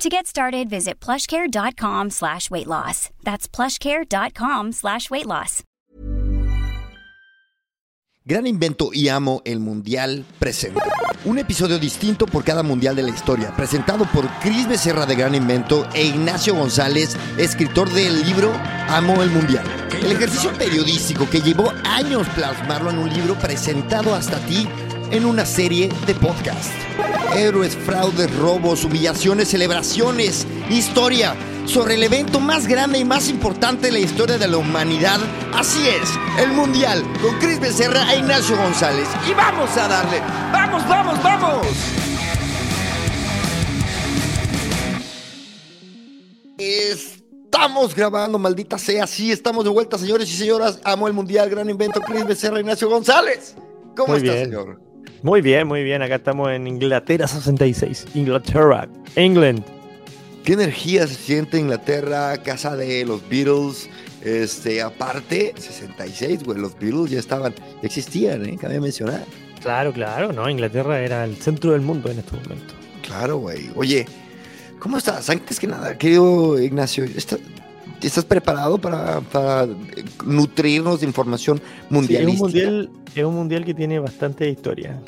To get started, visit plushcare.com slash weight loss. That's plushcare.com slash weight loss. Gran Invento y Amo el Mundial presenta un episodio distinto por cada mundial de la historia, presentado por Cris Becerra de Gran Invento e Ignacio González, escritor del libro Amo el Mundial. El ejercicio periodístico que llevó años plasmarlo en un libro presentado hasta ti en una serie de podcast. Héroes, fraudes, robos, humillaciones, celebraciones, historia sobre el evento más grande y más importante de la historia de la humanidad. Así es, el Mundial, con Cris Becerra e Ignacio González. Y vamos a darle, vamos, vamos, vamos. Estamos grabando, maldita sea, sí, estamos de vuelta, señores y señoras. Amo el Mundial, gran invento, Cris Becerra e Ignacio González. ¿Cómo Muy está, bien. señor? Muy bien, muy bien. Acá estamos en Inglaterra 66. Inglaterra, England. ¿Qué energía se siente Inglaterra, casa de los Beatles? Este, aparte, 66, güey, los Beatles ya estaban, ya existían, ¿eh? Cabe mencionar. Claro, claro, no. Inglaterra era el centro del mundo en este momento. Claro, güey. Oye, ¿cómo estás? Antes que nada, querido Ignacio, ¿está- ¿estás preparado para, para, eh, nutrirnos de información Sí, es, un mundialística? mundial, es un mundial que tiene bastante historia.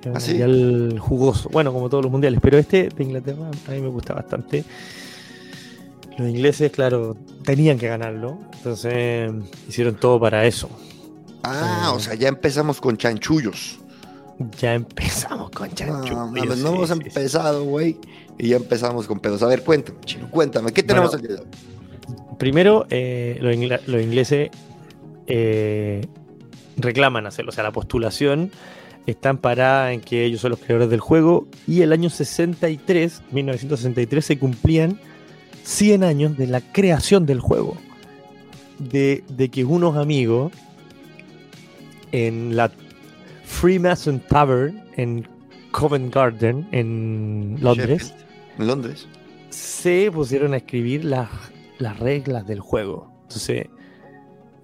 Es un ¿Ah, sí? mundial jugoso. Bueno, como todos los mundiales. Pero este de Inglaterra a mí me gusta bastante. Los ingleses, claro, tenían que ganarlo. Entonces hicieron todo para eso. Ah, Eh. o sea, ya empezamos con chanchullos. Ya empezamos con No, chancho. mames, no hemos empezado, güey, y ya empezamos con pedos. A ver, cuéntame, chino, cuéntame, ¿qué tenemos Bueno, hoy? Primero, eh, los, ingla- los ingleses eh, reclaman hacerlo. O sea, la postulación está amparada en que ellos son los creadores del juego. Y el año 63, 1963, se cumplían 100 años de la creación del juego. De, de que unos amigos en la Freemason Tavern en Covent Garden, en Londres, Sheffield, En Londres. se pusieron a escribir las, las reglas del juego. Entonces,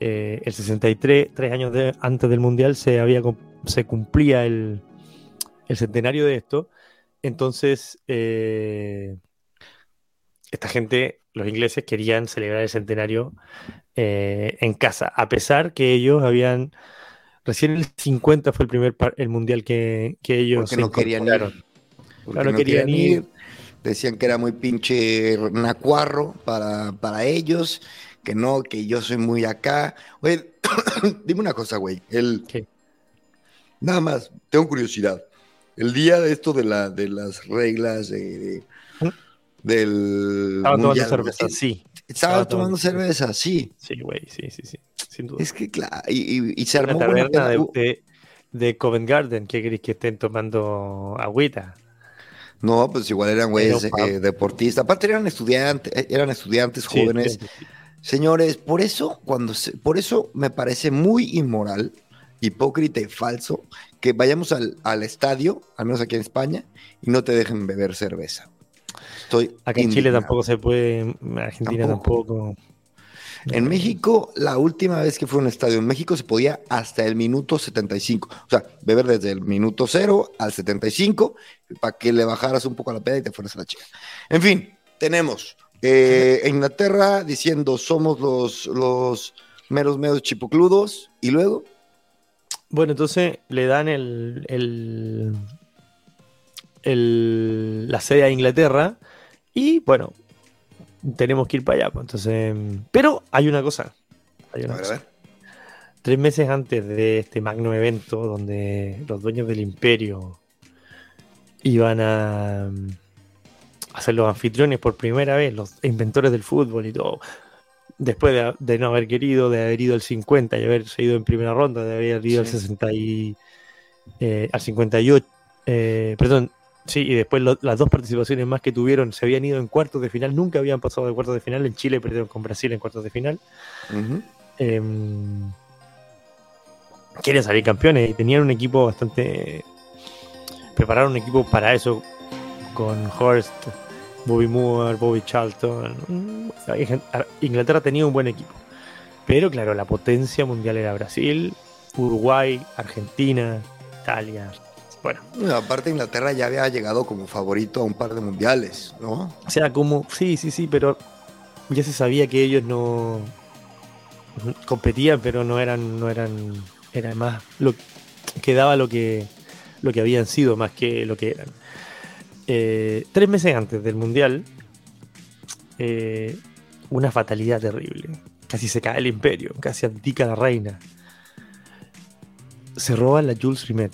eh, el 63, tres años de- antes del Mundial, se, había, se cumplía el, el centenario de esto. Entonces, eh, esta gente, los ingleses, querían celebrar el centenario eh, en casa, a pesar que ellos habían... Recién el 50 fue el primer el mundial que, que ellos Porque se no querían ir. Porque Claro, no querían ir. Decían que era muy pinche nacuarro para, para ellos, que no, que yo soy muy acá. Oye, dime una cosa, güey. El, ¿Qué? Nada más, tengo curiosidad. El día de esto de, la, de las reglas de, de- ¿Mm? del. Estaban tomando cerveza, ¿sí? sí. Estaba Estaba tomando tomando cerveza, sí. Sí, güey, sí, sí, sí. Sin duda. Es que, claro, y, y- y se la armó buena taberna de, de, de Covent Garden, ¿qué queréis que estén tomando agüita? No, pues igual eran güeyes eh, deportistas. Aparte eran estudiantes, eh, eran estudiantes jóvenes. sí, sí. Señores, por eso, cuando se- por eso me parece muy inmoral, hipócrita y falso que vayamos al, al estadio, al menos aquí en España, y no te dejen beber cerveza. Estoy Acá en Chile indignado. tampoco se puede, en Argentina tampoco. En México, la última vez que fue a un estadio en México se podía hasta el minuto 75. O sea, beber desde el minuto 0 al 75 para que le bajaras un poco a la peda y te fueras a la chica. En fin, tenemos eh, Inglaterra diciendo somos los, los meros meros chipocludos y luego Bueno, entonces le dan el, el, el- la sede a Inglaterra y bueno, tenemos que ir para allá. pues, Entonces, pero hay una cosa. Hay una cosa. Tres meses antes de este magno evento donde los dueños del imperio iban a, a ser los anfitriones por primera vez, los inventores del fútbol y todo, después de, de no haber querido, de haber ido al 50 y haberse ido en primera ronda, de haber ido Sí. al 60 y, eh, al 58, eh, perdón, sí, y después lo- las dos participaciones más que tuvieron se habían ido en cuartos de final, nunca habían pasado de cuartos de final, en Chile perdieron con Brasil en cuartos de final. Em, quieren salir campeones y tenían un equipo bastante. Prepararon un equipo para eso con Horst, Bobby Moore, Bobby Charlton. Mm, Inglaterra tenía un buen equipo. Pero claro, la potencia mundial era Brasil, Uruguay, Argentina, Italia. Bueno. aparte Inglaterra ya había llegado como favorito a un par de mundiales, ¿no? O sea, como, sí, sí, sí, pero ya se sabía que ellos no competían, pero no eran, no eran, era más lo que daba lo que, lo que habían sido más que lo que eran. Eh, tres meses antes del mundial, eh, una fatalidad terrible. Casi se cae el imperio, casi abdica la reina. Se roban la Jules Rimet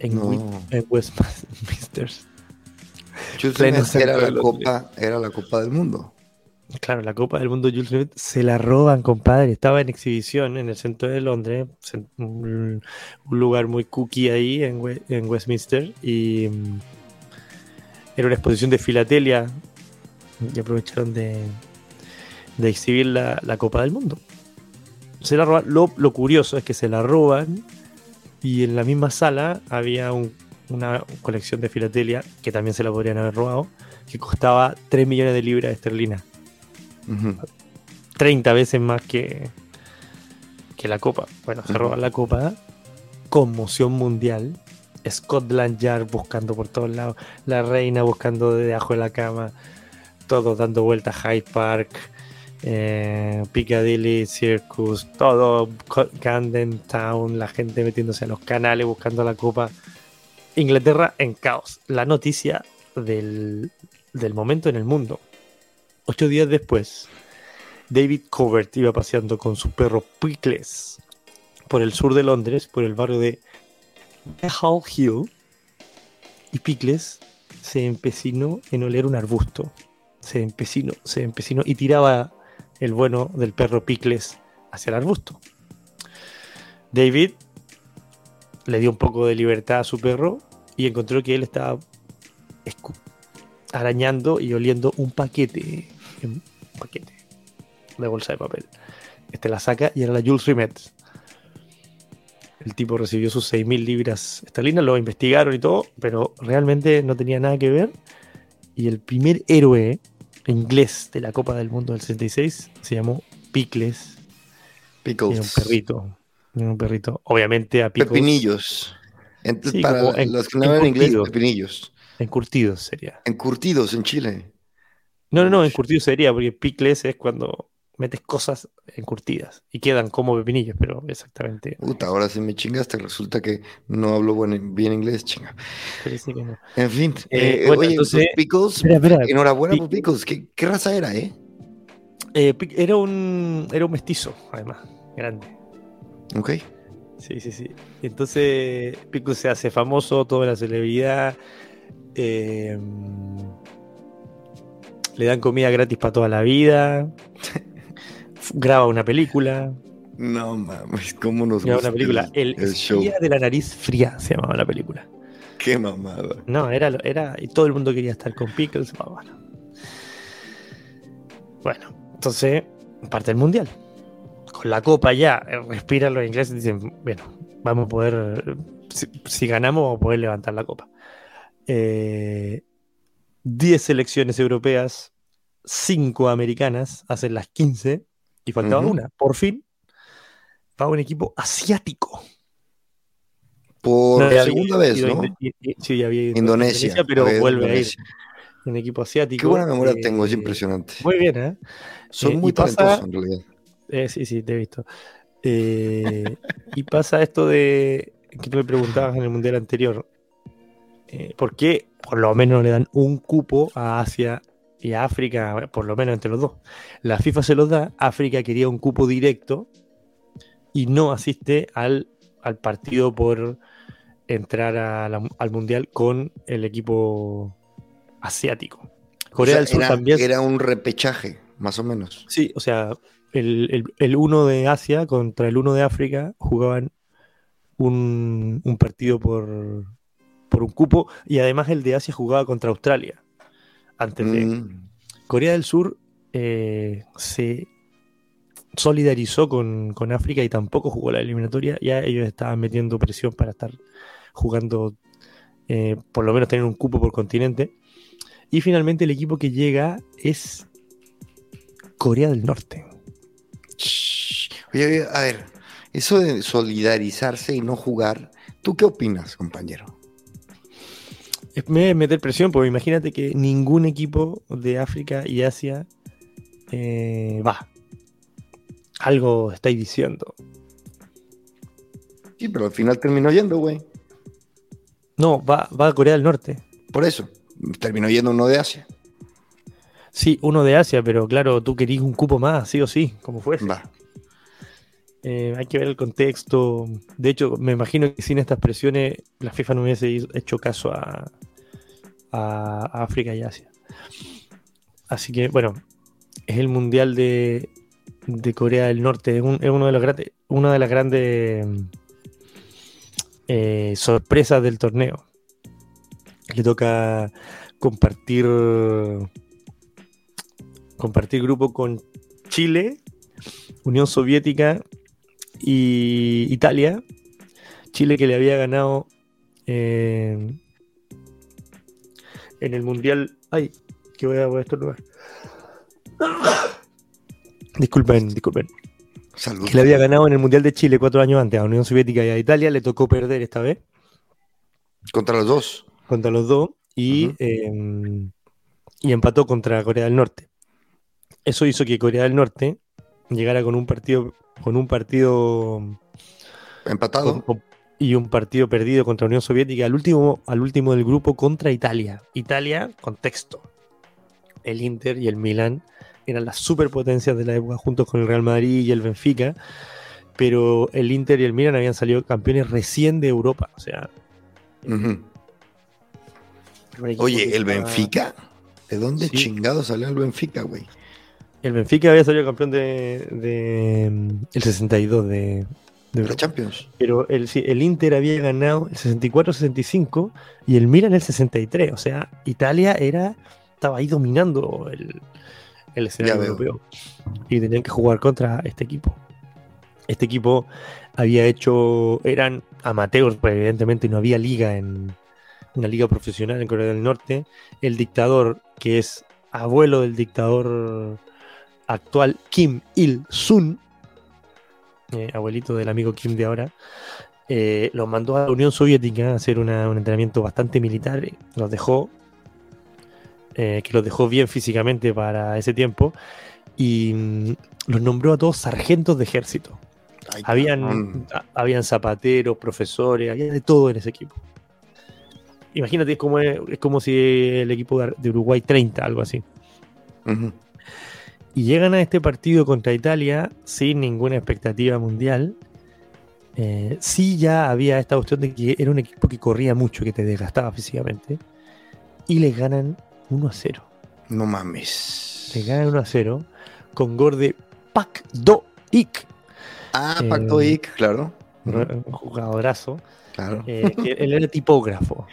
en, Westminster. Jules Rimet era la, copa, era la Copa del Mundo. Claro, la Copa del Mundo Jules Rimet se la roban, compadre. Estaba en exhibición en el centro de Londres, un, lugar muy cookie ahí en, Westminster. Y mm, era una exposición de filatelia y aprovecharon de, de exhibir la, Copa del Mundo. Se la roban. Lo, curioso es que se la roban y en la misma sala había una colección de filatelia que también se la podrían haber robado, que costaba 3 millones de libras esterlinas. 30 veces más que, que la copa. Bueno, se roban la copa. Conmoción mundial. Scotland Yard buscando por todos lados. La reina buscando debajo de la cama. Todos dando vueltas a Hyde Park. Eh, Piccadilly Circus. Todo Camden Town. La gente metiéndose a los canales buscando la copa. Inglaterra en caos. La noticia del, del momento en el mundo. Ocho días después, David Covert iba paseando con su perro Pickles por el sur de Londres, por el barrio de Hall Hill, y Pickles se empecinó en oler un arbusto. Se empecinó, se empecinó y tiraba el bueno del perro Pickles hacia el arbusto. David le dio un poco de libertad a su perro y encontró que él estaba arañando y oliendo un paquete un paquete de bolsa de papel. Este la saca y era la Jules Rimet. El tipo recibió sus 6.000 libras esterlinas, lo investigaron y todo, pero realmente no tenía nada que ver. Y el primer héroe inglés de la Copa del Mundo del 66 se llamó Pickles. Pickles. Era un perrito. un perrito. Obviamente a Pickles. Pepinillos. para los que no hablan inglés, pepinillos. Encurtidos sería. Encurtidos en Chile. No, no, no, encurtido sería, porque picles es cuando metes cosas encurtidas y quedan como pepinillos, pero exactamente. Puta, ahora si me chingaste, resulta que no hablo bien inglés, chinga. En fin, eh, eh, oye, entonces, Pickles, enhorabuena por Pickles, ¿Qué, raza era, eh? eh? era un era un mestizo, además, grande. Ok. Sí, sí, sí. Entonces, Pickles se hace famoso, toda la celebridad. Le dan comida gratis para toda la vida, graba una película. No mames, ¿cómo nos graba una película? El, Día de la nariz fría se llamaba la película. Qué mamada. No, era, era, y todo el mundo quería estar con Pickles. Bueno, bueno entonces, parte del mundial. Con la copa ya, eh, respiran los ingleses y dicen, bueno, vamos a poder, si, ganamos, vamos a poder levantar la copa. Eh, 10 selecciones europeas, 5 americanas, hacen las 15 y faltaba una. Por fin, va un equipo asiático. Por segunda vez, ¿no? sí, había Indonesia, pero vuelve a ir un equipo asiático. Qué buena memoria tengo, es impresionante. Muy bien, ¿eh? Son eh, muy talentosos en realidad. Eh, sí, sí, te he visto. Eh, y pasa esto de que tú me preguntabas en el mundial anterior. ¿Por qué por lo menos le dan un cupo a Asia y a África, por lo menos entre los dos. La FIFA se los da, África quería un cupo directo y no asiste al, al partido por entrar al Mundial con el equipo asiático. Corea del Sur también. Era un repechaje, más o menos. Sí, o sea, el, el, uno de Asia contra el uno de África jugaban un, un partido por, por un cupo y además el de Asia jugaba contra Australia antes de mm. Corea del Sur eh, se solidarizó con, con África y tampoco jugó la eliminatoria. Ya ellos estaban metiendo presión para estar jugando, eh, por lo menos tener un cupo por continente. Y finalmente el equipo que llega es Corea del Norte. Oye, a ver, eso de solidarizarse y no jugar, ¿tú qué opinas, compañero? Es me- meter presión, porque imagínate que ningún equipo de África y Asia eh, va. Algo estáis diciendo. Sí, pero al final terminó yendo, güey. No, va, va a Corea del Norte. Por eso, terminó yendo uno de Asia. Sí, uno de Asia, pero claro, tú querías un cupo más, sí o sí, como fuese. Va. Eh, hay que ver el contexto. De hecho, me imagino que sin estas presiones la FIFA no hubiese hecho caso a, a- África y Asia. Así que, bueno, es el Mundial de, de Corea del Norte. Es uno de los grandes, una de las grandes eh, sorpresas del torneo. Le toca compartir compartir grupo con Chile, Unión Soviética y Italia. Chile que le había ganado eh, en el Mundial. Ay, que voy a, voy a estornudar. Disculpen, disculpen. Salud. Que le había ganado en el Mundial de Chile cuatro años antes a Unión Soviética y a Italia. Le tocó perder esta vez Contra los dos. contra los dos y, eh, y empató contra Corea del Norte. Eso hizo que Corea del Norte llegara con un partido con un partido Empatado. con- y un partido perdido contra Unión Soviética al último, al último del grupo contra Italia. Italia, contexto. El Inter y el Milan eran las superpotencias de la época juntos con el Real Madrid y el Benfica, pero el Inter y el Milan habían salido campeones recién de Europa. O sea, Oye, ¿el estaba- Benfica? ¿De dónde Sí. chingado salió el Benfica, güey? El Benfica había salido campeón de, de, mm, el 62 de, de la. Champions. Pero el, sí, el Inter había ganado el 64-65 y el Milan el 63. O sea, Italia era estaba ahí dominando el, el escenario europeo. Y tenían que jugar contra este equipo. Este equipo había hecho. Eran amateurs, pues evidentemente no había liga en. Una liga profesional en Corea del Norte. El dictador, que es abuelo del dictador actual Kim Il-sung, eh, abuelito del amigo Kim de ahora, eh, los mandó a la Unión Soviética a hacer una- un entrenamiento bastante militar. eh, Los dejó, eh, que los dejó bien físicamente para ese tiempo, y mm, los nombró a todos sargentos de ejército. Ay, Habían, a- habían zapateros, profesores, había de todo en ese equipo. Imagínate, es como, es como si el equipo de Uruguay 30, algo así. Y llegan a este partido contra Italia sin ninguna expectativa mundial. Eh, sí ya había esta cuestión de que era un equipo que corría mucho, que te desgastaba físicamente. Y les ganan 1 a 0. No mames. Les ganan 1 a 0 con gol de Pak Do Ik, Ah, Eh, Pacto Ic, claro. un jugadorazo. Claro. eh, que él era tipógrafo.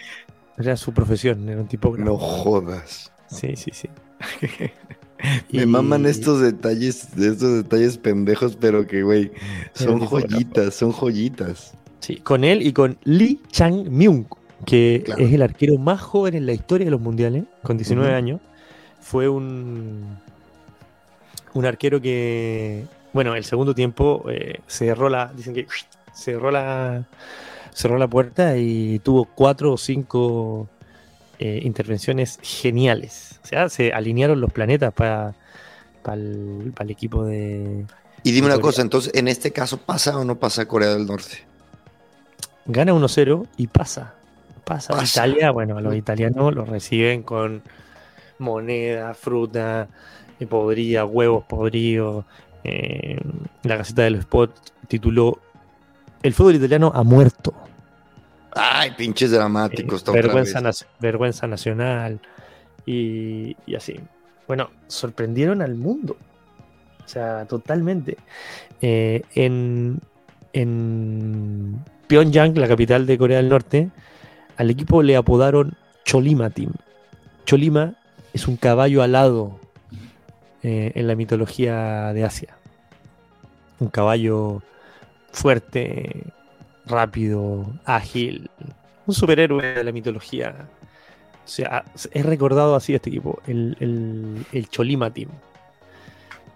Era su profesión, era un tipógrafo. No jodas. Sí, sí, sí. Me Y- maman estos detalles, estos detalles pendejos, pero que, güey, son tipógrafo. joyitas, son joyitas. Sí, con él y con Lee Chang-myung, que Claro. es el arquero más joven en la historia de los mundiales, con 19 Ujú. años. Fue un, un arquero que, bueno, el segundo tiempo eh, cerró la, dicen que cerró la, cerró la puerta y tuvo cuatro o cinco eh, intervenciones geniales. O sea, se alinearon los planetas para el, para el equipo de, Y dime una Corea. cosa, entonces, ¿en este caso pasa o no pasa Corea del Norte? gana 1-0 y pasa. Pasa. Pasa. Italia, bueno, los italianos lo reciben con moneda, fruta, eh, podrida, huevos podridos. Eh, la Gaceta del Sport tituló El fútbol italiano ha muerto. Ay, pinches dramáticos. Eh, vergüenza nacional. Y, y así. Bueno, sorprendieron al mundo. O sea, totalmente. Eh, en, en Pyongyang, la capital de Corea del Norte, al equipo le apodaron Cholima Team. Cholima es un caballo alado eh, en la mitología de Asia. un caballo fuerte, rápido, ágil, un superhéroe de la mitología. O sea, es recordado así este equipo, el, el, el Cholima Team.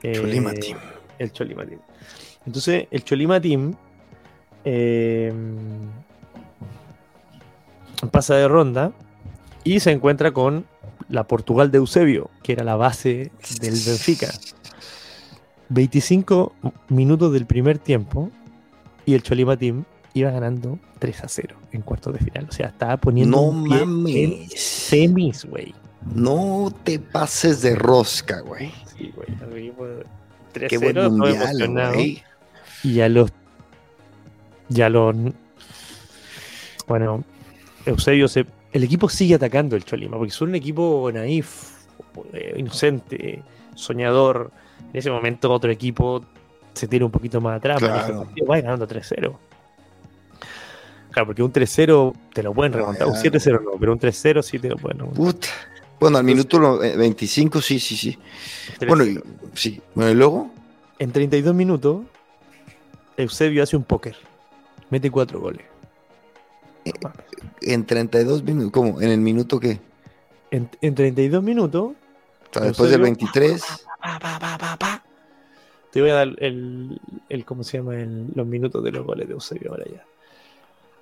Cholima Team. El Cholima Team. Entonces, el Cholima Team eh, pasa de ronda y se encuentra con la Portugal de Eusebio, que era la base del Benfica. 25 minutos del primer tiempo y el Cholima Team iba ganando 3 a 0 en cuartos de final. O sea, estaba poniendo No un pie en mames. semis, güey. No te pases de rosca, güey. Sí, güey. el equipo de Qué 3-0, buen mundial, emocionado. Y a los. Ya los. Bueno, Eusebio se. El equipo sigue atacando el Cholima, porque son un equipo naif, eh, inocente, soñador. En ese momento otro equipo se tira un poquito más atrás, Claro. partido, va ganando 3-0. Claro, porque un 3-0 te lo pueden remontar. Un ya. 7-0 no, pero un 3-0 sí te lo pueden remontar. Puta. Bueno, al minuto lo- eh, 25, sí, sí, sí. Bueno, y, 3-0. sí. Bueno, y luego. En 32 minutos, Eusebio hace un póker. Mete cuatro goles. Eh, En 32 minutos, ¿cómo? ¿En el minuto qué? En, en 32 minutos, O sea, después del Eusebio- 23. pa, pa, pa, pa, pa. te voy a dar el, el ¿cómo se llama? El- los minutos de los goles de Eusebio ahora ya.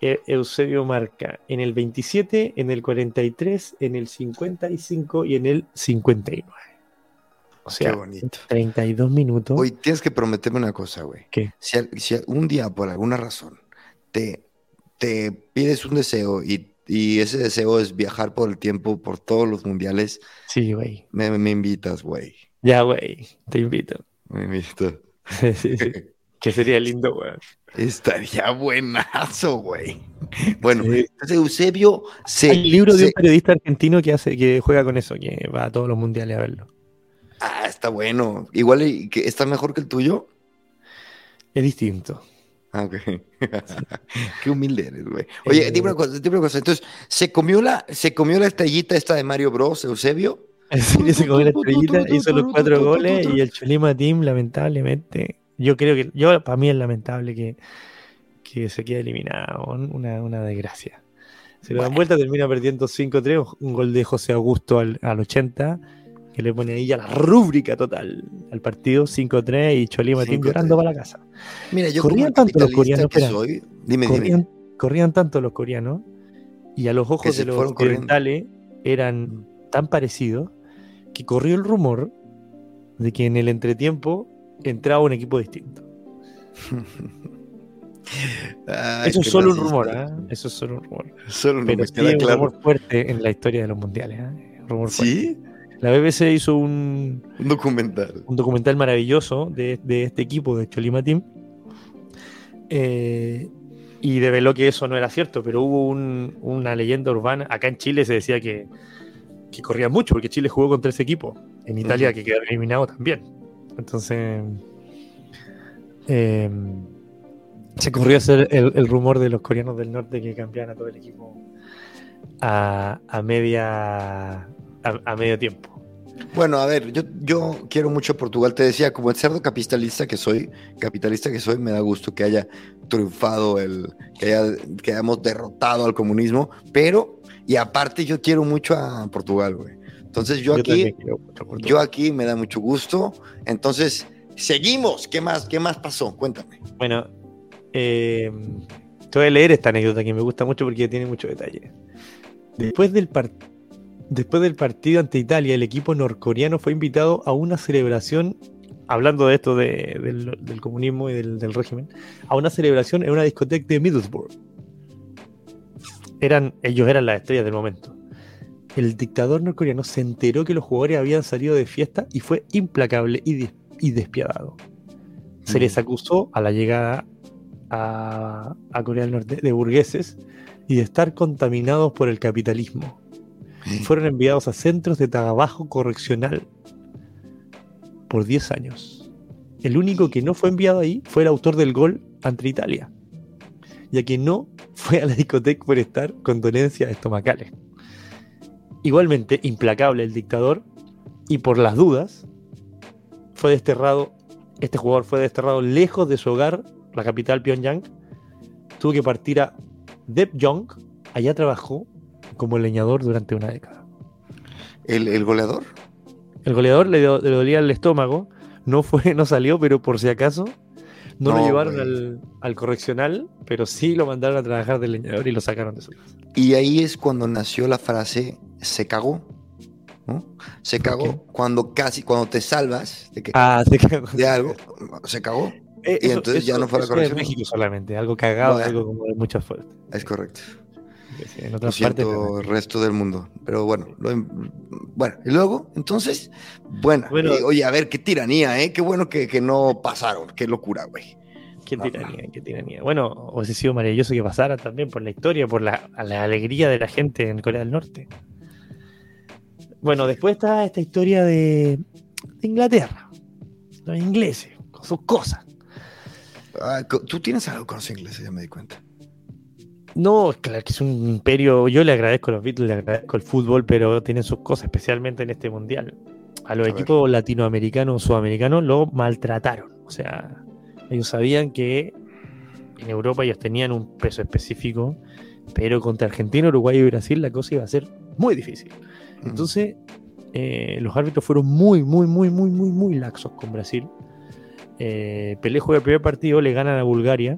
E- Eusebio marca en el 27, en el 43, en el 55 y en el 59. O sea, Qué bonito. 32 minutos. Hoy tienes que prometerme una cosa, güey. ¿Qué? Si, si un día, por alguna razón, te, te pides un deseo y, y ese deseo es viajar por el tiempo, por todos los mundiales, Sí, güey. me, me invitas, güey. Ya, güey. Te invito. Me invitas. Sí, sí. Que sería lindo, güey. Estaría buenazo, güey. Bueno, Sí. entonces Eusebio se. Hay un libro de un periodista argentino que hace, que juega con eso, que va a todos los mundiales a verlo. Ah, está bueno. Igual que está mejor que el tuyo. Es distinto. Ah, ok. Qué humilde eres, güey. Oye, Eh, dime una cosa, dime una cosa. Entonces, ¿se comió la, se comió la estrellita esta de Mario Bros, Eusebio? Sí, se comió la estrellita, hizo los cuatro goles y el Cholima Team, lamentablemente, yo creo que, yo para mí es lamentable que, que se quede eliminado, una, una desgracia. Se lo dan Bueno. vuelta, termina perdiendo 5-3, un gol de José Augusto al, al 80, que le pone ahí ya la rúbrica total al partido, 5-3 y Cholima Team 5-3. llorando para la casa. Mira, yo Corrían tanto los coreanos, que soy, dime, dime. corrían, corrían tanto los coreanos y a los ojos de los corriendo. occidentales eran tan parecidos que corrió el rumor de que en el entretiempo entraba un equipo distinto. Eso es solo un rumor, ¿ah? Eso es solo un rumor. Solo Pero sí un claro. rumor fuerte en la historia de los mundiales. fuerte. ¿Sí? La BBC hizo un, Un documental. un documental maravilloso de, de este equipo de Cholima Team. eh, y develó que eso no era cierto, pero hubo un- una leyenda urbana. Acá en Chile se decía que, que corría mucho, porque Chile jugó con tres equipos. En Italia, que quedó eliminado también. Entonces, eh, se corrió hacer el, el rumor de los coreanos del norte que cambiaban a todo el equipo a, a media a, a medio tiempo. Bueno, a ver, yo, yo quiero mucho a Portugal. Te decía, como el cerdo capitalista que soy, capitalista que soy, me da gusto que haya triunfado el, que, haya- que hayamos derrotado al comunismo, pero, y aparte yo quiero mucho a Portugal, güey. Entonces yo, aquí, yo aquí me da mucho gusto. Entonces, seguimos. ¿Qué más? ¿Qué más pasó? Cuéntame. Bueno, eh, te voy a leer esta anécdota que me gusta mucho porque tiene mucho detalle. Después del, después del partido ante Italia, el equipo norcoreano fue invitado a una celebración, hablando de esto de- del, del comunismo y del, del régimen, a una celebración en una discoteca de Middlesbrough. Eran, ellos eran las estrellas del momento. El dictador norcoreano se enteró que los jugadores habían salido de fiesta y fue implacable y, des- y despiadado se les acusó a la llegada a, a Corea del Norte de burgueses y de estar contaminados por el capitalismo. Fueron enviados a centros de trabajo correccional por 10 años. El único que no fue enviado ahí fue el autor del gol ante Italia, ya que no fue a la discoteca por estar con dolencias estomacales. Igualmente, implacable el dictador, y por las dudas, fue desterrado este jugador fue desterrado lejos de su hogar, la capital Pyongyang. Tuvo que partir a Depjong. Allá trabajó como leñador durante una década. ¿El, goleador? El goleador le, dolía el estómago. No fue, no salió, pero por si acaso no, lo llevaron al, correccional, pero sí lo mandaron a trabajar de leñador y lo sacaron de su casa. Y ahí es cuando nació la frase se cagó. Se cagó cuando casi, cuando te salvas de, que, ah, de algo, se cagó. Eh, y entonces ya no fue la corrección. en México solamente, algo cagado, algo como de mucha fuerza. Es correcto. En otras partes. el resto del mundo. Pero bueno, bueno, y luego, entonces, bueno, oye, a ver, qué tiranía, ¿eh? Qué bueno que, que no pasaron, qué locura, güey. Qué tiranía, qué tiranía. Bueno, hubiese sido maravilloso que pasara también por la historia, por la, la alegría de la gente en Corea del Norte. Bueno, después está esta historia de, Inglaterra, los ingleses, con sus cosas. Ah, Tú tienes algo con los ingleses, ya me di cuenta. No, claro que es un imperio. Yo le agradezco a los Beatles, le agradezco el fútbol, pero tienen sus cosas, especialmente en este mundial. A los equipos latinoamericanos o sudamericanos lo maltrataron. O sea, ellos sabían que en Europa ellos tenían un peso específico, pero contra Argentina, Uruguay y Brasil la cosa iba a ser muy difícil. Entonces, eh, los árbitros fueron muy, muy, muy, muy, muy, muy laxos con Brasil. Eh, Pelé juega el primer partido, le ganan a Bulgaria.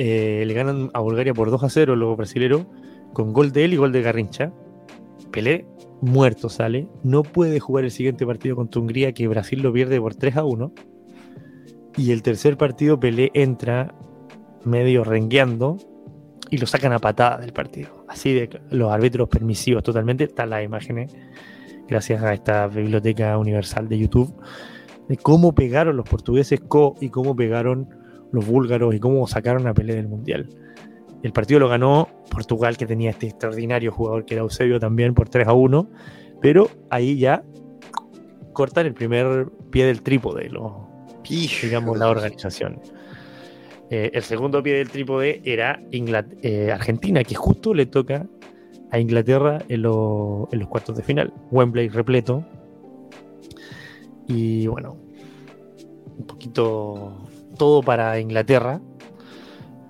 Eh, le ganan a Bulgaria por 2 a 0 los brasileros, con gol de él y gol de Garrincha. Pelé muerto sale, no puede jugar el siguiente partido contra Hungría, que Brasil lo pierde por 3 a 1. Y el tercer partido Pelé entra medio rengueando y lo sacan a patada del partido. Así de los árbitros permisivos totalmente. Están las imágenes, gracias a esta biblioteca universal de YouTube, de cómo pegaron los portugueses co y cómo pegaron los búlgaros y cómo sacaron a Pelé del Mundial. El partido lo ganó Portugal, que tenía este extraordinario jugador que era Eusebio también por 3 a 1, pero ahí ya cortan el primer pie del trípode, lo, digamos, la organización. Eh, el segundo pie del trípode era eh, Argentina, que justo le toca a Inglaterra en, los cuartos de final. Wembley repleto. Y bueno, un poquito todo para Inglaterra.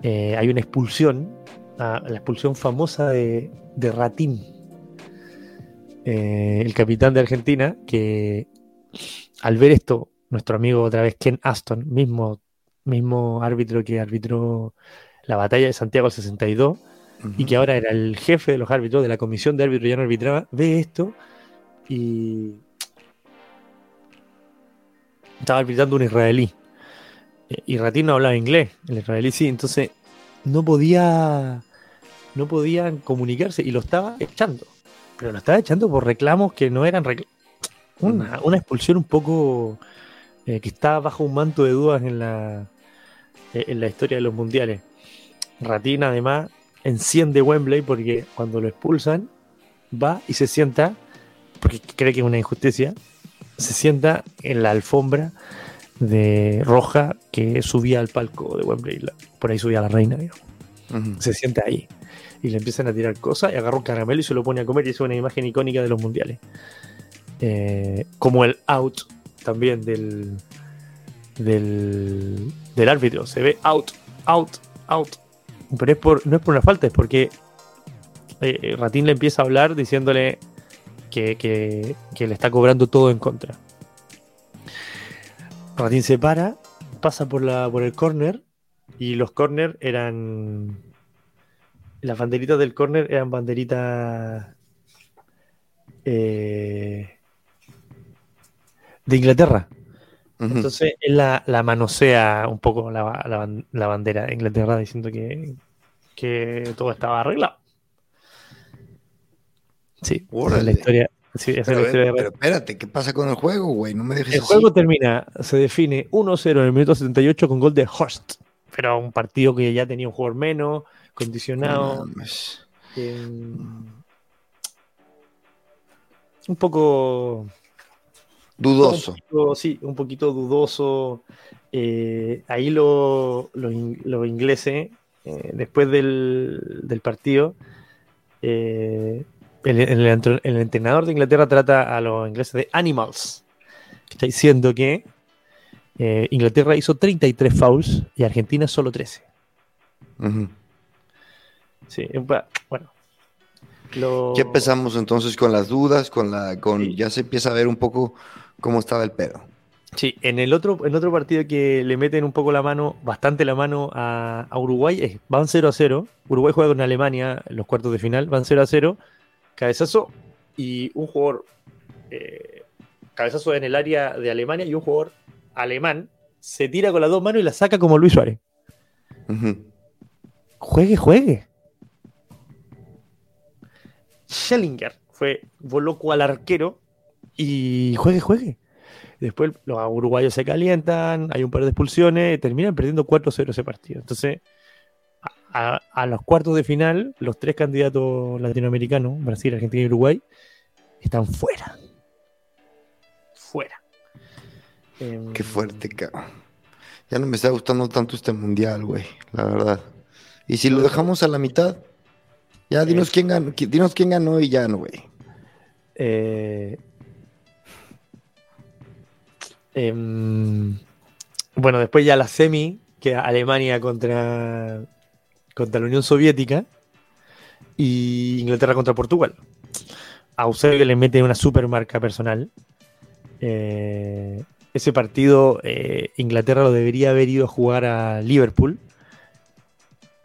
Eh, hay una expulsión, la expulsión famosa de, de Ratín, el capitán de Argentina, que al ver esto, nuestro amigo otra vez Ken Aston, mismo mismo árbitro que arbitró la batalla de Santiago el 62 y que ahora era el jefe de los árbitros, de la comisión de árbitros, ya no arbitraba, ve esto y estaba arbitrando un israelí. Y Ratín no hablaba inglés, el israelí sí, entonces no podía no podían comunicarse y lo estaba echando. Pero lo estaba echando por reclamos que no eran una, una expulsión un poco eh, que está bajo un manto de dudas en la, eh, en la historia de los mundiales. Ratín además enciende Wembley porque cuando lo expulsan va y se sienta, porque cree que es una injusticia, se sienta en la alfombra de roja que subía al palco de Wembley. Por ahí subía la reina, Se sienta ahí. Y le empiezan a tirar cosas y agarra un caramelo y se lo pone a comer y es una imagen icónica de los mundiales. Eh, como el out también del, del, del árbitro. Se ve out, out, out. Pero es por, no es por una falta, es porque eh, eh, Ratín le empieza a hablar diciéndole que, que, que, le está cobrando todo en contra. Ratín se para, pasa por, la, por el corner y los corner eran... Las banderitas del corner eran banderitas... Eh, de Inglaterra. Entonces él la, manosea un poco la, la, bandera de Inglaterra diciendo que, que, todo estaba arreglado. Sí, esa es la historia. Sí, pero, espérate, ¿qué pasa con el juego, güey? No me dejes El juego termina, se define 1-0 en el minuto 78 con gol de Horst. Pero un partido que ya tenía un jugador menos, condicionado. un poco Dudoso. sí, un poquito dudoso. Eh, ahí los ingleses, eh, después del, partido, eh, el, entrenador de Inglaterra trata a los ingleses de animals. Está diciendo que Eh, Inglaterra hizo 33 fouls y Argentina solo 13. Ujú. Sí, eh, bueno. Lo- Ya empezamos entonces con las dudas, con la, con, Sí. ya se empieza a ver un poco cómo estaba el pedo. Sí, en el otro, en otro partido que le meten un poco la mano, bastante la mano a, a Uruguay, es- van 0 a 0. Uruguay juega con Alemania en los cuartos de final, van 0 a 0. Cabezazo y un jugador, eh, cabezazo en el área de Alemania y un jugador alemán se tira con las dos manos y la saca como Luis Suárez. Juegue, juegue. Schellinger fue, voló cual arquero y juegue, juegue. Después los uruguayos se calientan, hay un par de expulsiones, terminan perdiendo 4-0 ese partido. Entonces, a, los cuartos de final, los tres candidatos latinoamericanos, Brasil, Argentina y Uruguay, están fuera. Fuera. Em, Qué fuerte, cabrón. Ya no me está gustando tanto este mundial, güey, la verdad. Y si lo dejamos a la mitad, ya dinos Eh. quién ganó, dinos quién ganó y ya no, güey. Eh, em, bueno, después ya la semi, que Alemania contra, contra la Unión Soviética y Inglaterra contra Portugal. A Eusebio le mete una super marca personal. Eh, ese partido eh, Inglaterra lo debería haber ido a jugar a Liverpool.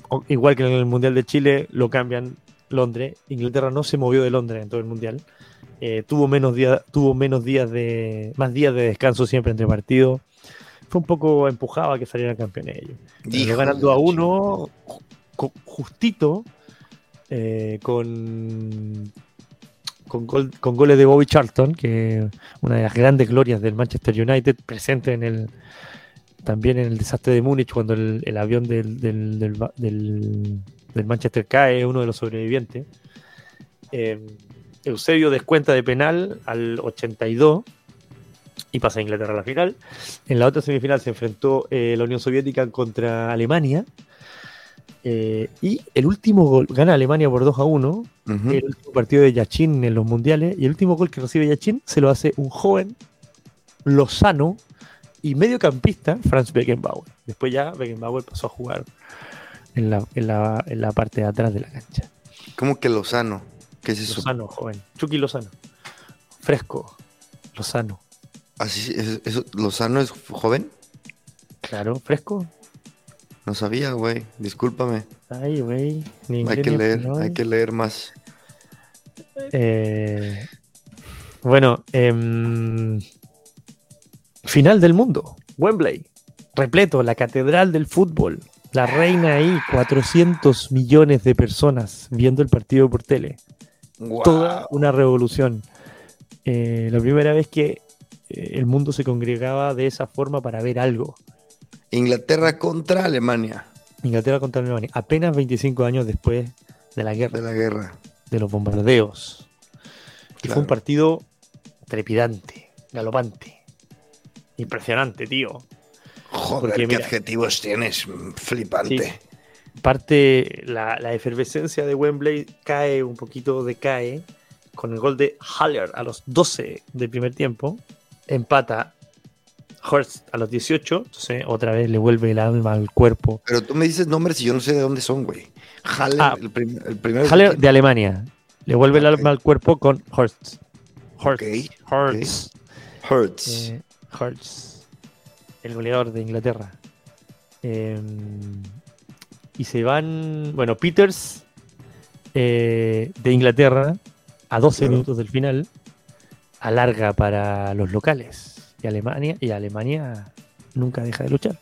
O- igual que en el Mundial de Chile, lo cambian Londres. Inglaterra no se movió de Londres en todo el Mundial. Eh, tuvo menos días, tuvo menos días de, más días de descanso siempre entre partidos. Fue un poco empujado a que salieran campeones ellos. Pero ganando a uno justito eh, con, con, gol- con goles de Bobby Charlton, que una de las grandes glorias del Manchester United, presente en el también en el desastre de Múnich cuando el, avión del- del Manchester cae, uno de los sobrevivientes. Eh, Eusebio descuenta de penal al 82 y pasa a Inglaterra a la final. En la otra semifinal se enfrentó eh, la Unión Soviética contra Alemania. Eh, y el último gol, gana Alemania por 2 a 1. Ujú. El último partido de Yachin en los mundiales. Y el último gol que recibe Yachin se lo hace un joven, lozano y mediocampista, Franz Beckenbauer. Después ya Beckenbauer pasó a jugar en la, en la- en la parte de atrás de la cancha. ¿Cómo que Lozano? ¿Qué es eso? Lozano, joven. Chucky Lozano. Fresco. Lozano. Así, es- ¿Lozano es joven? Claro, fresco. No sabía, güey. Discúlpame. Ay, güey. Hay que leer, hay que leer más. Eh, bueno, em, final del mundo. Wembley. Repleto, la catedral del fútbol. La reina ahí, 400 millones de personas viendo el partido por tele. Toda una revolución. Eh, la primera vez que eh, el mundo se congregaba de esa forma para ver algo. Inglaterra contra Alemania Inglaterra contra Alemania, apenas 25 años después de la guerra. de la guerra. de los bombardeos. Y fue un partido trepidante, galopante, impresionante, tío. Joder, Porque, qué mira- adjetivos tienes. Flipante. Parte, la, la efervescencia de Wembley cae un poquito, decae con el gol de Haller a los 12 del primer tiempo. Empata Hurst a los 18. Entonces, otra vez le vuelve el alma al cuerpo. Pero tú me dices nombres y yo no sé de dónde son, güey. Haller, Ah. el, prim- el primero. Haller de Alemania. Le vuelve el alma al cuerpo con Hurst. Hurst. Ok, Hurst. Hurts. Eh, el goleador de Inglaterra. Eh, y se van, bueno, Peters eh, de Inglaterra a 12 Claro. minutos del final alarga para los locales. Y Alemania, y Alemania nunca deja de luchar.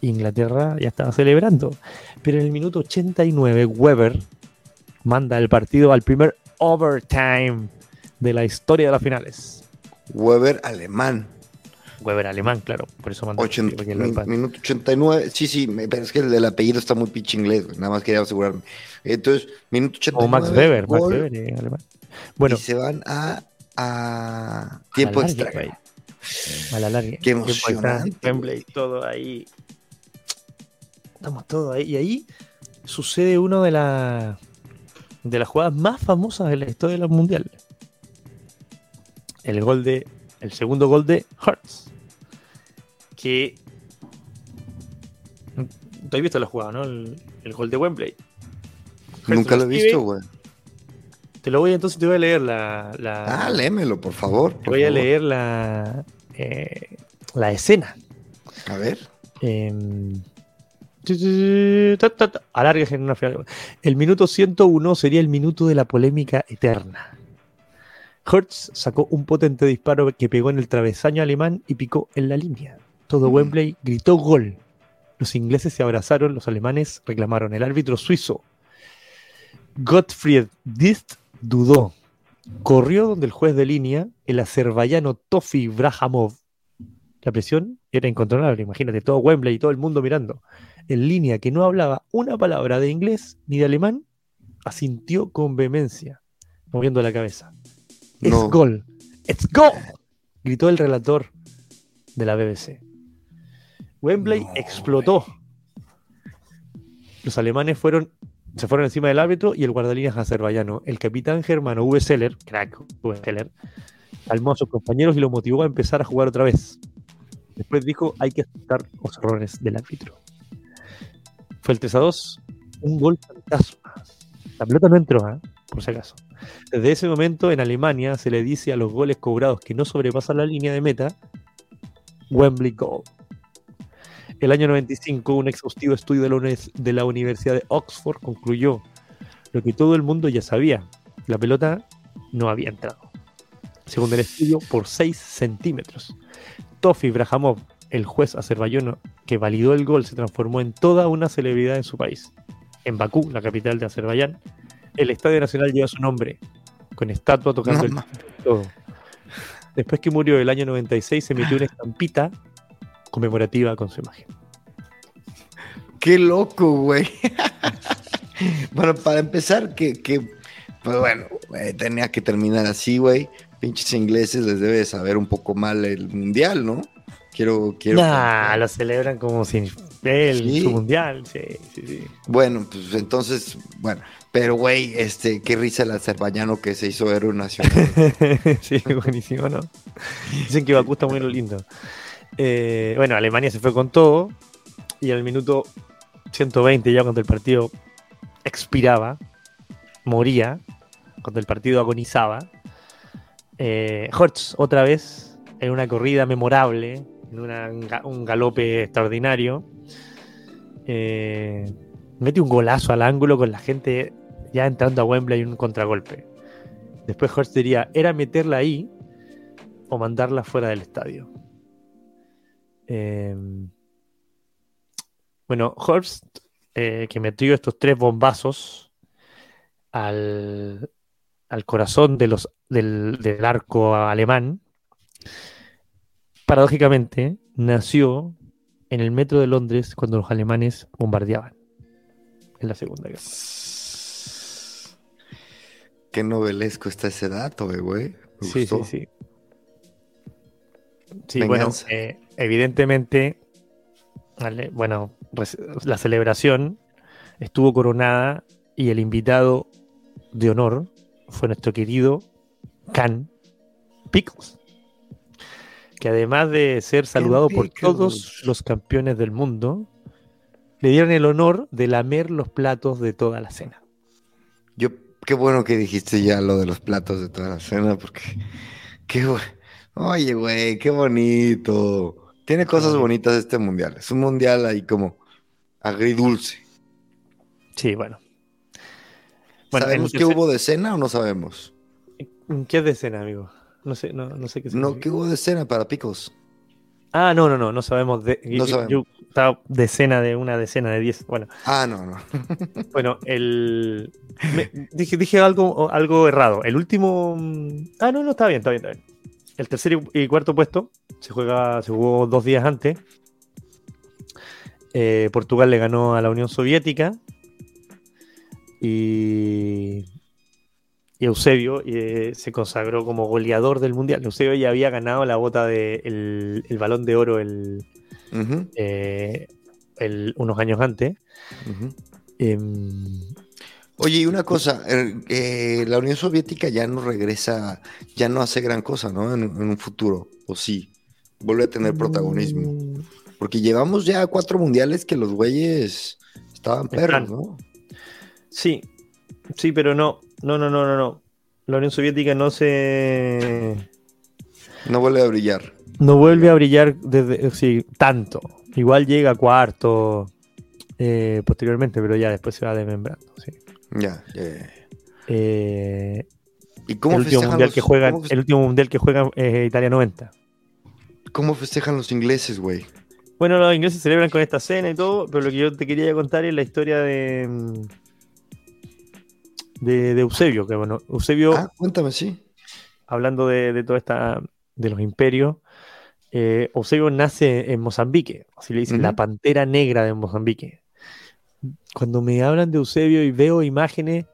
Inglaterra ya estaba celebrando. Pero en el minuto 89, Weber manda el partido al primer overtime de la historia de las finales. Weber alemán. Weber alemán, claro, por eso el partido, porque lo min- minuto 89. Sí, sí, pero es que el del apellido está muy pinche inglés, Nada más quería asegurarme. Entonces, minuto 89. O Max Weber, Max Weber eh, alemán. Bueno, y se van a, tiempo extra. Larga. Qué emocionante, Wembley, todo ahí. Estamos todos ahí. Y ahí sucede una de, la- de las jugadas más famosas de la historia del mundial. El gol de. El segundo gol de Hurts. que. Tú has visto la jugada, ¿no? El, el gol de Wembley. Nunca lo he visto, güey. Te lo voy entonces, te voy a leer la. la ah, léemelo, por favor. te voy a leer la. Eh, la escena. A ver. Alargues en una final. El minuto 101 sería el minuto de la polémica eterna. Hertz sacó un potente disparo que pegó en el travesaño alemán y picó en la línea. Todo Mm. Wembley gritó gol. Los ingleses se abrazaron, los alemanes reclamaron. El árbitro suizo Gottfried Dist dudó. Corrió donde el juez de línea, el azerbaiyano Tofi Brahamov. La presión era incontrolable, imagínate, todo Wembley y todo el mundo mirando. En línea que no hablaba una palabra de inglés ni de alemán, asintió con vehemencia, moviendo la cabeza. Es No. gol. ¡Es gol! Gritó el relator de la BBC. Wembley No, explotó. Los alemanes fueron, se fueron encima del árbitro y el guardalíneas azerbaiyano. El capitán germano Uwe Seller, crack Uwe Seller, calmó a sus compañeros y lo motivó a empezar a jugar otra vez. Después dijo, hay que aceptar los errores del árbitro. Fue el 3 a 2, un gol fantasma. La pelota no entró, ¿eh? por si acaso. Desde ese momento en Alemania se le dice a los goles cobrados que no sobrepasan la línea de meta, Wembley Goal. El año 95, un exhaustivo estudio de la, de la Universidad de Oxford concluyó lo que todo el mundo ya sabía. La pelota no había entrado. Según el estudio, por 6 centímetros. Tofi Brahamov, el juez azerbaiyano que validó el gol, se transformó en toda una celebridad en su país. En Bakú, la capital de Azerbaiyán, el Estadio Nacional lleva su nombre, con estatua tocando No, el todo. Después que murió el año 96, se emitió una estampita conmemorativa con su imagen. Qué loco, güey. bueno, para empezar, que, que pues bueno, güey, tenía que terminar así, güey. Pinches ingleses les debe saber un poco mal el mundial, ¿no? Quiero, quiero. Nah, lo celebran como si el Sí. su mundial. Sí, sí, sí. Bueno, pues entonces, bueno, pero güey, este, qué risa el azerbaiyano que se hizo héroe nacional. sí, buenísimo, ¿no? Dicen que Bakú está muy lindo. Eh, bueno, Alemania se fue con todo y en el minuto 120, ya cuando el partido expiraba, moría, cuando el partido agonizaba, eh, otra vez en una corrida memorable, en un ga- un galope extraordinario, eh, mete un golazo al ángulo con la gente ya entrando a Wembley en un contragolpe. Después Horst diría, ¿era meterla ahí o mandarla fuera del estadio? Eh, bueno, Horst, eh, que metió estos tres bombazos al, al corazón de los, del, del arco alemán, paradójicamente nació en el metro de Londres cuando los alemanes bombardeaban en la Segunda Guerra. Qué novelesco está ese dato, güey. Sí, sí, sí. Sí, bueno, eh, evidentemente, vale, bueno, la celebración estuvo coronada y el invitado de honor fue nuestro querido Can Pickles, que además de ser saludado por todos los campeones del mundo, le dieron el honor de lamer los platos de toda la cena. Yo, qué bueno que dijiste ya lo de los platos de toda la cena, porque qué Oye, güey, qué bonito. Tiene cosas bonitas este mundial. Es un mundial ahí como agridulce. Sí, bueno. Bueno, en ¿Sabemos qué hubo de cena o no sabemos? ¿Qué es de cena, amigo? No sé, no, no sé qué No, significa. ¿qué hubo de cena para picos? Ah, no, no, no, no sabemos. De, No yo- sabemos. Yo estaba decena de una decena de 10. Bueno, Ah, no, no. bueno, el. me- dije, dije algo, algo errado. El último. mm, Ah, no, no, está bien, está bien, está bien. El tercer y cuarto puesto se juega, se jugó dos días antes. Eh, Portugal le ganó a la Unión Soviética. Y. Y Eusebio eh, se consagró como goleador del mundial. Eusebio ya había ganado la bota de el, el balón de oro el, eh, el- unos años antes. Oye, y una cosa, eh, la Unión Soviética ya no regresa, ya no hace gran cosa, ¿no? En, en un futuro, o sí, vuelve a tener protagonismo. mm, Porque llevamos ya cuatro mundiales que los güeyes estaban perros, Están. ¿no? Sí, sí, pero no, no, no, no, no, no. La Unión Soviética no se... No vuelve a brillar. No vuelve a brillar desde, sí, tanto. Igual llega a cuarto eh, posteriormente, pero ya después se va desmembrando. sí. Ya. Eh, ¿Y cómo el, último festejan mundial los, que juegan, cómo, el último mundial que juegan es Italia 90. cómo festejan los ingleses, güey? Bueno, los ingleses celebran con esta cena y todo, pero lo que yo te quería contar es la historia de mm, de, de Eusebio, que bueno, Eusebio, Ah, cuéntame, sí. hablando de, de toda esta de los imperios, eh, Eusebio nace en Mozambique, así le dicen la pantera negra de Mozambique. Cuando me hablan de Eusebio y veo imágenes,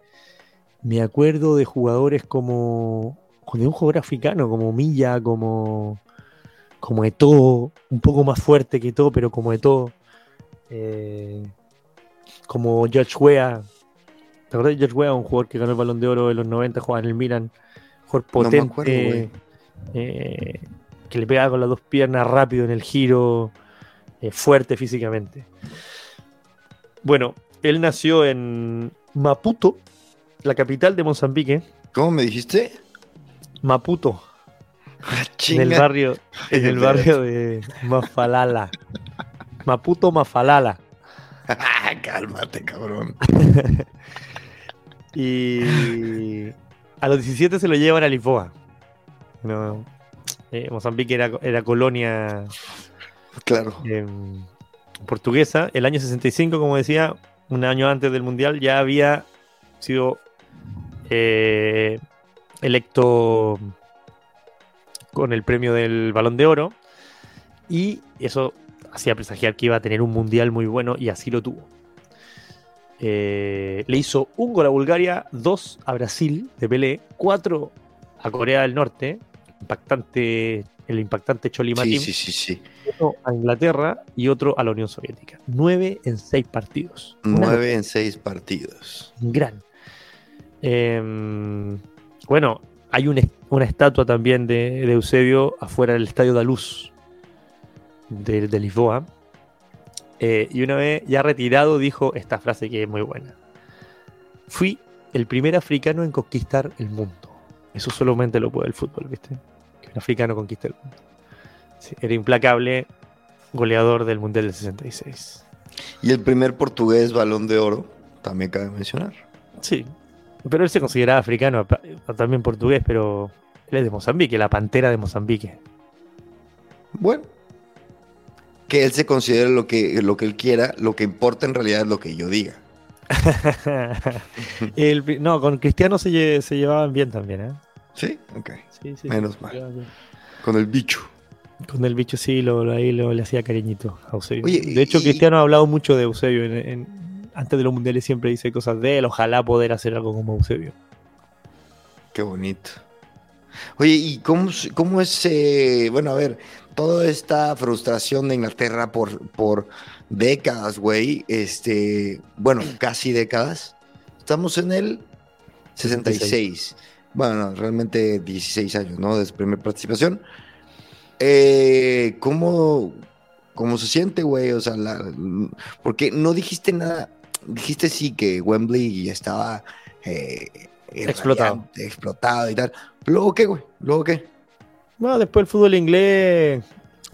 me acuerdo de jugadores como de un jugador africano, como Milla, como como Eto'o, un poco más fuerte que Eto'o, pero como Eto'o, eh, como George Weah. ¿Te acuerdas de George Weah, un jugador que ganó el Balón de Oro en los 90, jugaba en el Milan, jugador No potente, acuerdo, eh, que le pegaba con las dos piernas rápido en el giro, eh, fuerte físicamente. Bueno, él nació en Maputo, la capital de Mozambique, ¿Cómo me dijiste? Maputo, Ah, en el barrio, en el barrio de Mafalala. Maputo Mafalala. Ah, Cálmate, cabrón. Y a los 17 se lo llevan a Lisboa. No, eh, Mozambique era, era colonia Claro. eh, portuguesa. El año 65, como decía, un año antes del Mundial, ya había sido eh, electo con el premio del Balón de Oro. Y eso hacía presagiar que iba a tener un Mundial muy bueno y así lo tuvo. Eh, le hizo un gol a Bulgaria, dos a Brasil de Pelé, cuatro a Corea del Norte, impactante, el impactante Sí, Cholimatín sí, sí, sí. Uno a Inglaterra y otro a la Unión Soviética. Nueve en seis partidos. Nueve en seis partidos. gran. Em, bueno, hay una, una estatua también de, de Eusebio afuera del Estadio da Luz de, de Lisboa. Eh, y una vez ya retirado dijo esta frase que es muy buena. Fui el primer africano en conquistar el mundo. Eso solamente lo puede el fútbol, ¿viste? Que un africano conquiste el mundo. Sí, era implacable, goleador del Mundial del 66. Y el primer portugués balón de oro, también cabe mencionar. Sí, pero él se consideraba africano, también portugués, pero él es de Mozambique, la pantera de Mozambique. Bueno. Que él se considere lo que, lo que él quiera, lo que importa en realidad es lo que yo diga. El no, con Cristiano se, lle- se llevaban bien también, ¿eh? ¿Sí? Ok. Sí, sí, Menos mal. Con el bicho. Con el bicho sí, lo, ahí lo- le hacía cariñito a Eusebio. Oye, de hecho, y- Cristiano ha hablado mucho de Eusebio. en- en- antes de los mundiales siempre dice cosas de él. Ojalá poder hacer algo como Eusebio. Qué bonito. Oye, ¿y cómo, cómo es, eh, bueno, a ver, toda esta frustración de Inglaterra por, por décadas, güey, este, bueno, casi décadas. Estamos en el 66. Bueno, realmente 16 años, ¿no? De primera participación. Eh, ¿cómo, ¿Cómo se siente, güey? O sea, la- porque no dijiste nada. Dijiste sí que Wembley estaba eh, Explotado. radiante, explotado y tal. ¿Luego qué, güey? ¿Luego qué? Bueno, después el fútbol inglés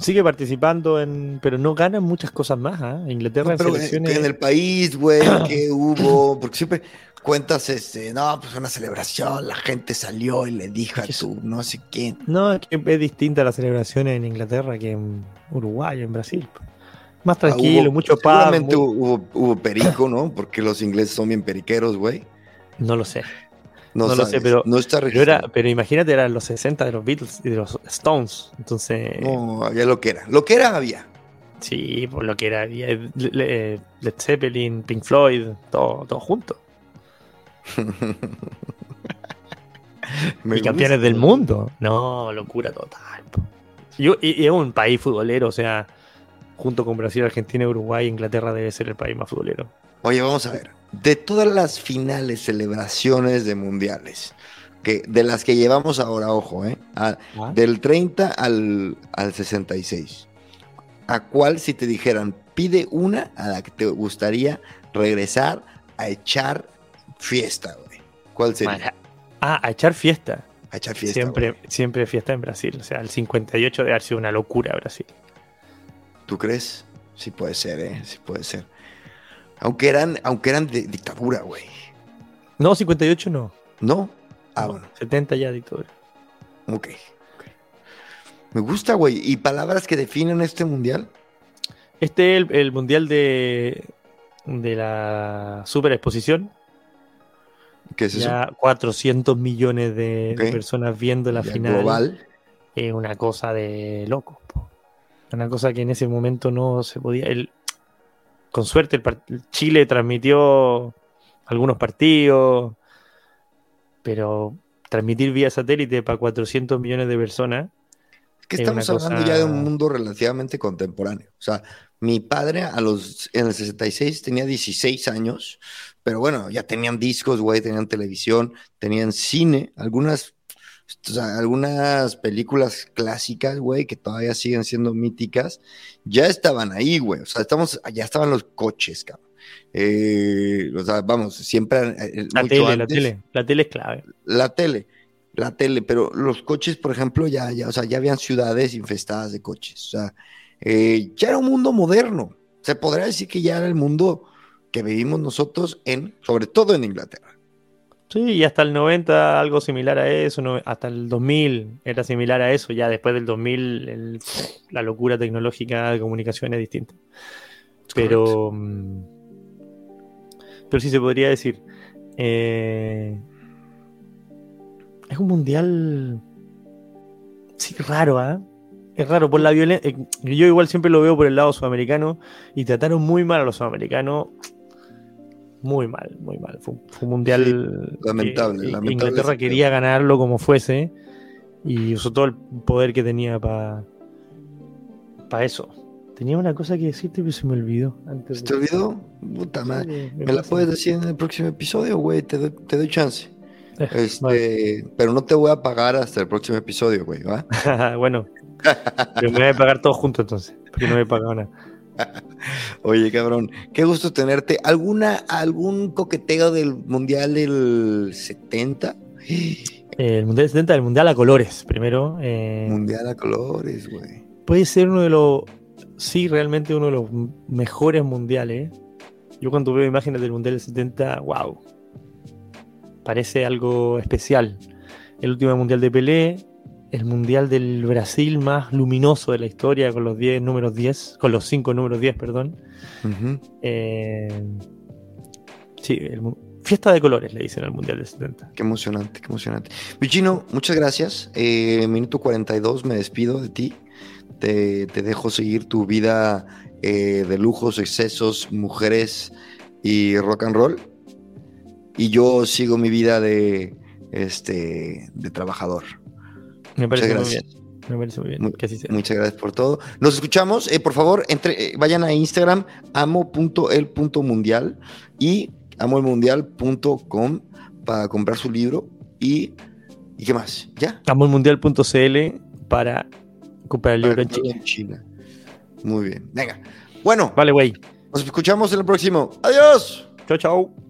sigue participando, en, pero no ganan muchas cosas más. ¿ah? Inglaterra No, en pero eh, selecciones. en el país, güey, ¿qué hubo? Porque siempre cuentas, este, no, pues una celebración, la gente salió y le dijo a que tu no sé quién. No, es que es distinta la celebración en Inglaterra que en Uruguay o en Brasil. Más Ah, tranquilo, hubo- mucho paz. Seguramente mu- hubo, hubo perico, ¿no? Porque los ingleses son bien periqueros, güey. No lo sé. No, No lo sé, pero- no está era, pero imagínate, eran los 60 de los Beatles y de los Stones. Entonces, No, había lo que era. Lo que era había. sí, por lo que era y, eh, Le- Le- Led Zeppelin, Pink Floyd, todo, todo junto. Y campeones gusta. del mundo. No, locura total. Yo- y, y es un país futbolero, o sea, junto con Brasil, Argentina, Uruguay, Inglaterra debe ser el país más futbolero. Oye, vamos a ver. De todas las finales, celebraciones de mundiales, que, de las que llevamos ahora, ojo, ¿eh? A- ¿Ah? del 30 al, al 66. ¿A cuál si te dijeran, pide una a la que te gustaría regresar a echar fiesta, güey? ¿Cuál sería? Ah, a echar fiesta. A echar fiesta. Siempre, güey. siempre fiesta en Brasil. O sea, el 58 de haber sido una locura Brasil. ¿Tú crees? Sí puede ser, ¿eh? Sí puede ser. Aunque eran, aunque eran de dictadura, güey. No, 58 no. ¿No? Ah, No, bueno. 70 ya dictadura. Ok. ok. Me gusta, güey. ¿Y palabras que definen este mundial? Este es el, el mundial de, de la super exposición. ¿Qué es eso? ya 400 millones de, personas viendo la Ya final. Global. Es una cosa de locos. po. Una cosa que en ese momento no se podía. El, con suerte, el part- Chile transmitió algunos partidos, pero transmitir vía satélite para 400 millones de personas. Es que Es estamos hablando cosa- ya de un mundo relativamente contemporáneo. O sea, mi padre a los, en el 66 tenía 16 años, pero bueno, ya tenían discos, güey, tenían televisión, tenían cine, algunas, o sea, algunas películas clásicas, güey, que todavía siguen siendo míticas, ya estaban ahí, güey. O sea, estamos, ya estaban los coches, cabrón. Eh, o sea, vamos, siempre eh, La mucho tele, la tele. La tele es clave. la tele, la tele, pero los coches, por ejemplo, ya, ya, o sea, ya habían ciudades infestadas de coches. O sea, eh, ya era un mundo moderno. Se podría decir que ya era el mundo que vivimos nosotros en, sobre todo en Inglaterra. Sí, y hasta el 90 algo similar a eso, no- hasta el 2000 era similar a eso, ya después del 2000 el- la locura tecnológica de comunicación es distinta. Pero, mm, pero sí se podría decir, eh, es un mundial, sí, raro, ¿ah? Es raro por la violencia. Yo igual siempre lo veo por el lado sudamericano y trataron muy mal a los sudamericanos. Muy mal, muy mal. Fue, un- fue un mundial. Sí, lamentable, que lamentable Inglaterra quería ganarlo como fuese y usó todo el poder que tenía para para eso. Tenía una cosa que decirte, pero se me olvidó. Antes ¿Se de- te olvidó? Puta madre. ¿Me la puedes decir en el próximo episodio, güey? Te doy, te doy chance. Eh, Este, vale. Pero no te voy a pagar hasta el próximo episodio, güey, ¿va? bueno, pero me voy a pagar todo junto entonces, porque no me he pagado nada. Oye, cabrón, qué gusto tenerte. ¿Alguna, algún coqueteo del Mundial del 70? El Mundial 70, el Mundial a colores, primero. eh, Mundial a colores, güey. puede ser uno de los, sí, realmente uno de los mejores mundiales. Yo cuando veo imágenes del Mundial del 70, wow, parece algo especial. El último Mundial de Pelé, el Mundial del Brasil más luminoso de la historia, con los 10 números 10, con los 5 números 10, perdón. Eh, sí, el fiesta de colores le dicen al Mundial del 70. Qué emocionante, qué emocionante. Virgino, muchas gracias. Eh, minuto 42, me despido de ti. Te, te dejo seguir tu vida eh, de lujos, excesos, mujeres y rock and roll. Y yo sigo mi vida de, este, de trabajador. Me Muchas parece muy gracias. bien. Me parece muy bien. Que así sea. Muchas gracias por todo. Nos escuchamos. eh, por favor, entre, eh, vayan a Instagram, amo.el.mundial y amoelmundial.com para comprar su libro. Y, ¿y qué más? ¿Ya? Amoelmundial.cl para comprar el libro en Para en China. Muy bien. Venga. Bueno, Vale, güey. nos escuchamos en el próximo. Adiós. Chao, chao.